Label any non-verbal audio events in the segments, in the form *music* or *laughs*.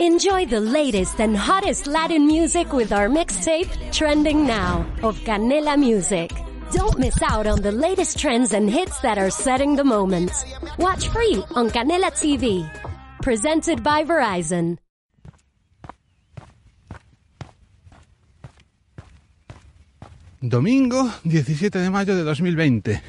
Enjoy the latest and hottest Latin music with our mixtape, Trending Now, of Canela Music. Don't miss out on the latest trends and hits that are setting the moment. Watch free on Canela TV. Presented by Verizon. Domingo 17 de mayo de 2020.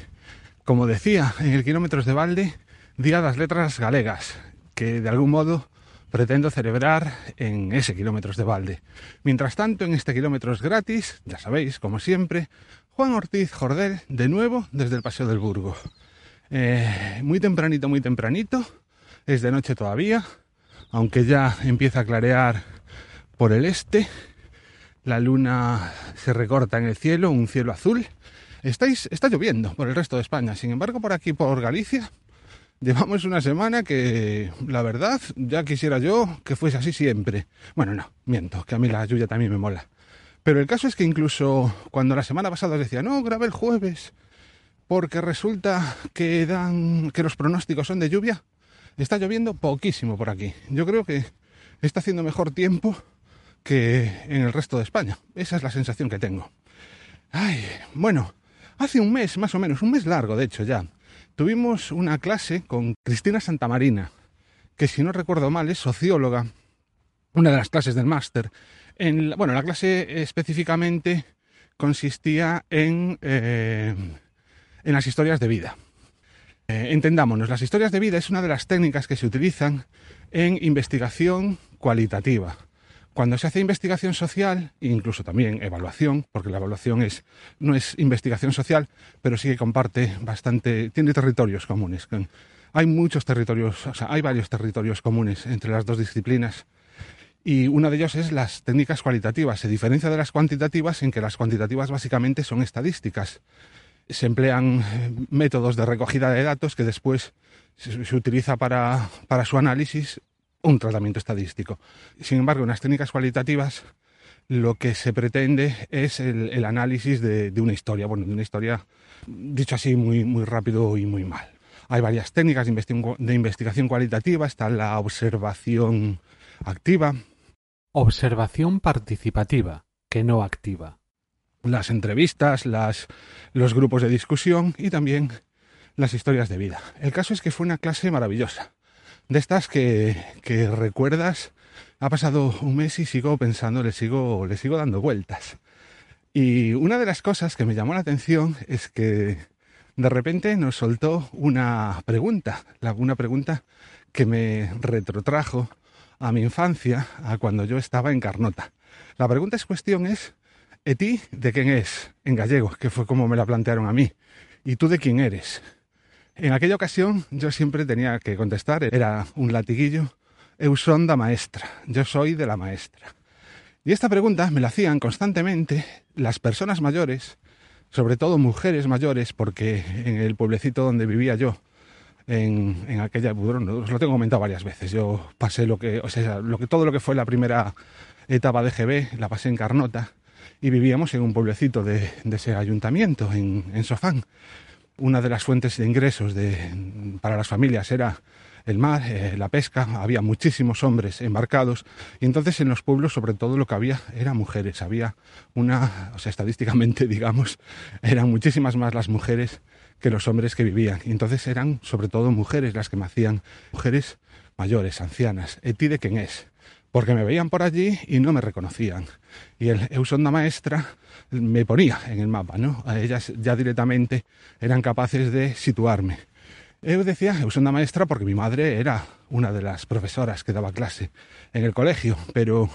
Como decía, en el Kilómetros de Valde, Día de las Letras Galegas, que de algún modo pretendo celebrar en ese Kilómetros de Valde. Mientras tanto, en este Kilómetros gratis, ya sabéis, como siempre, Juan Ortiz Jordel, de nuevo desde el Paseo del Burgo. Eh, muy tempranito, muy tempranito, es de noche todavía, aunque ya empieza a clarear por el este la luna se recorta en el cielo, un cielo azul. Estáis, está lloviendo por el resto de España. Sin embargo, por aquí, por Galicia, llevamos una semana que, la verdad, ya quisiera yo que fuese así siempre. Bueno, no, miento, que a mí la lluvia también me mola. Pero el caso es que incluso cuando la semana pasada os decía, no, grabé el jueves, porque resulta que dan, que los pronósticos son de lluvia, está lloviendo poquísimo por aquí. Yo creo que está haciendo mejor tiempo que en el resto de España. Esa es la sensación que tengo. Ay, bueno, hace un mes más o menos, un mes largo de hecho ya, tuvimos una clase con Cristina Santamarina, que si no recuerdo mal es socióloga, una de las clases del máster. En bueno, la clase específicamente consistía en, eh, en las historias de vida. Eh, entendámonos, las historias de vida es una de las técnicas que se utilizan en investigación cualitativa cuando se hace investigación social, incluso también evaluación, porque la evaluación no es investigación social, pero sí que comparte bastante, tiene territorios comunes. Hay muchos territorios, o hay varios territorios comunes entre las dos disciplinas. Y uno de ellos es las técnicas cualitativas. Se diferencia de las cuantitativas en que las cuantitativas básicamente son estadísticas. Se emplean eh, métodos de recogida de datos que después se, utiliza para su análisis un tratamiento estadístico. Sin embargo, en las técnicas cualitativas lo que se pretende es el, análisis de, una historia, bueno, de una historia, dicho así, muy, muy rápido y muy mal. Hay varias técnicas de, de investigación cualitativa, está la observación activa. Observación participativa, que no activa. Las entrevistas, las, los grupos de discusión y también las historias de vida. El caso es que fue una clase maravillosa de estas que, recuerdas, ha pasado un mes y sigo pensando, le sigo, le sigo dando vueltas. Y una de las cosas que me llamó la atención es que de repente nos soltó una pregunta, una pregunta que me retrotrajo a mi infancia, a cuando yo estaba en Carnota. La pregunta es cuestión es, ¿e ti de quién es? En gallego, que fue como me la plantearon a mí. ¿Y tú de quién eres? En aquella ocasión yo siempre tenía que contestar, era un latiguillo, Eusonda maestra, yo soy de la maestra. Y esta pregunta me la hacían constantemente las personas mayores, sobre todo mujeres mayores, porque en el pueblecito donde vivía yo, en, en aquella, os lo tengo comentado varias veces, yo pasé lo que, o sea, lo que, todo lo que fue la primera etapa de GB, la pasé en Carnota, y vivíamos en un pueblecito de, ese ayuntamiento, en, en Sofán una de las fuentes de ingresos para las familias era el mar, eh, la pesca, había muchísimos hombres embarcados y entonces en los pueblos sobre todo lo que había eran mujeres, había una, o sea, estadísticamente *laughs* digamos, eran muchísimas más las mujeres que los hombres que vivían y entonces eran sobre todo mujeres las que me hacían, mujeres mayores, ancianas, ¿eti de quién es? Porque me veían por allí y no me reconocían. Y el Eusonda Maestra me ponía en el mapa, ¿no? Ellas ya directamente eran capaces de situarme. Yo decía Eusonda Maestra porque mi madre era una de las profesoras que daba clase en el colegio, pero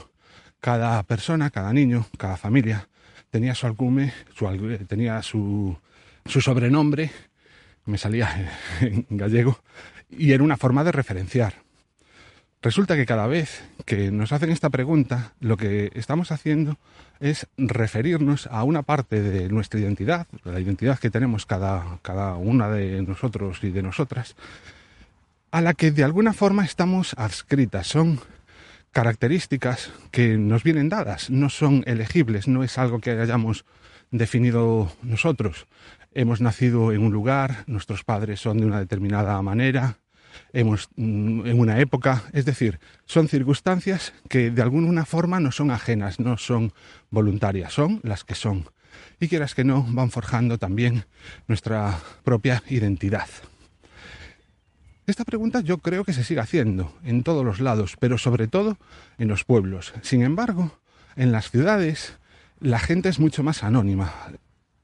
cada persona, cada niño, cada familia tenía su alcume, su, tenía su, su sobrenombre, me salía *laughs* en gallego, y era una forma de referenciar. Resulta que cada vez que nos hacen esta pregunta, lo que estamos haciendo es referirnos a una parte de nuestra identidad, la identidad que tenemos cada, cada una de nosotros y de nosotras, a la que de alguna forma estamos adscritas. Son características que nos vienen dadas, no son elegibles, no es algo que hayamos definido nosotros. Hemos nacido en un lugar, nuestros padres son de una determinada manera, hemos mm, en una época, es decir, son circunstancias que de alguna forma no son ajenas, no son voluntarias, son las que son. Y quieras que no, van forjando también nuestra propia identidad. Esta pregunta yo creo que se sigue haciendo en todos los lados, pero sobre todo en los pueblos. Sin embargo, en las ciudades la gente es mucho más anónima.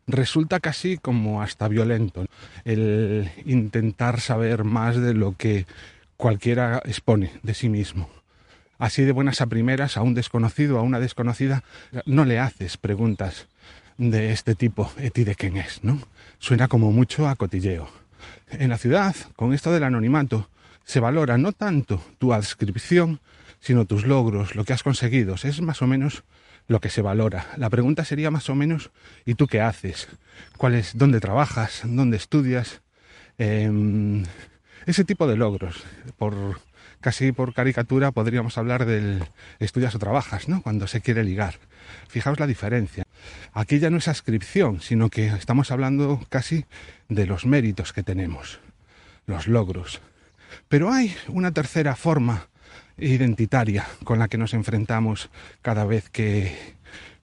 Resulta casi como hasta violento el intentar saber más de lo que cualquiera expone de sí mismo. Así de buenas a primeras, a un desconocido, a una desconocida, no le haces preguntas de este tipo, ¿y de quién es? ¿no? Suena como mucho a cotilleo. En la ciudad, con esto del anonimato, se valora no tanto tu adscripción, sino tus logros, lo que has conseguido. Es más o menos lo que se valora. La pregunta sería más o menos, ¿y tú qué haces? ¿Cuál es, ¿Dónde trabajas? ¿Dónde estudias? Em, ese tipo de logros. Por, casi por caricatura podríamos hablar del estudias o trabajas, ¿no? Cuando se quiere ligar. Fijaos la diferencia. Aquí ya no es ascripción, sino que estamos hablando casi de los méritos que tenemos, los logros. Pero hay una tercera forma identitaria con la que nos enfrentamos cada vez que,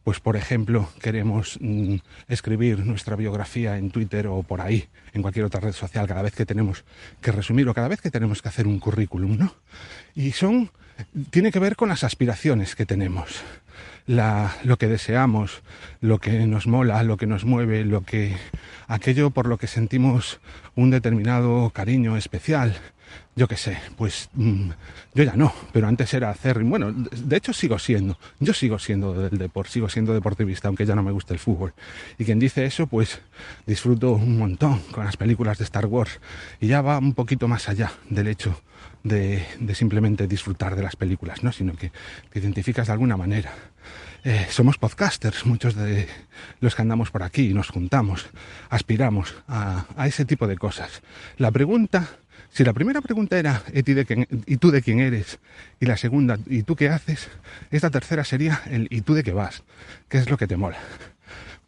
pues por ejemplo, queremos mm, escribir nuestra biografía en Twitter o por ahí, en cualquier otra red social, cada vez que tenemos que resumir o cada vez que tenemos que hacer un currículum, ¿no? Y son, tiene que ver con las aspiraciones que tenemos la, lo que deseamos, lo que nos mola, lo que nos mueve, lo que, aquello por lo que sentimos un determinado cariño especial. Yo qué sé, pues mm, yo ya no, pero antes era hacer, bueno, de hecho sigo siendo, yo sigo siendo del deporte, sigo siendo deportivista, aunque ya no me gusta el fútbol. Y quien dice eso, pues disfruto un montón con las películas de Star Wars. Y ya va un poquito más allá del hecho de, simplemente disfrutar de las películas, ¿no? sino que te identificas de alguna manera. Eh, somos podcasters, muchos de los que andamos por aquí, nos juntamos, aspiramos a, ese tipo de cosas. La pregunta, si la primera pregunta era ¿y tú de quién eres? Y la segunda, ¿y tú qué haces? Esta tercera sería el ¿y tú de qué vas? ¿Qué es lo que te mola?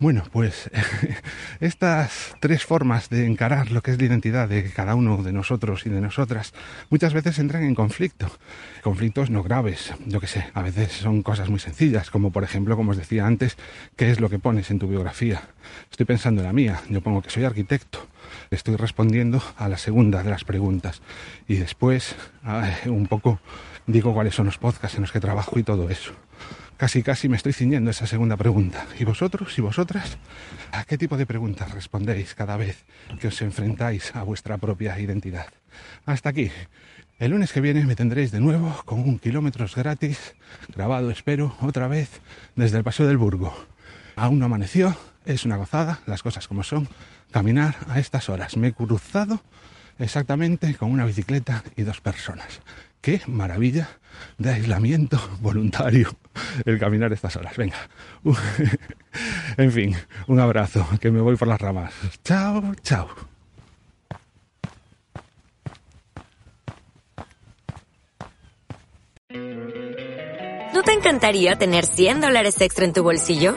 Bueno, pues *laughs* estas tres formas de encarar lo que es la identidad de cada uno de nosotros y de nosotras muchas veces entran en conflicto. Conflictos no graves, yo que sé, a veces son cosas muy sencillas, como por ejemplo, como os decía antes, ¿qué es lo que pones en tu biografía? Estoy pensando en la mía, yo pongo que soy arquitecto, estoy respondiendo a la segunda de las preguntas y después un poco digo cuáles son los podcasts en los que trabajo y todo eso casi casi me estoy ciñendo esa segunda pregunta. ¿Y vosotros y vosotras? ¿A qué tipo de preguntas respondéis cada vez que os enfrentáis a vuestra propia identidad? Hasta aquí. El lunes que viene me tendréis de nuevo con un kilómetros gratis, grabado espero, otra vez, desde el Paseo del Burgo. Aún no amaneció, es una gozada, las cosas como son, caminar a estas horas. Me he cruzado exactamente con una bicicleta y dos personas. Qué maravilla de aislamiento *laughs* voluntario el caminar estas horas. Venga. *laughs* en fin, un abrazo, que me voy por las ramas. Chao, chao. ¿No te encantaría tener 100 dólares extra en tu bolsillo?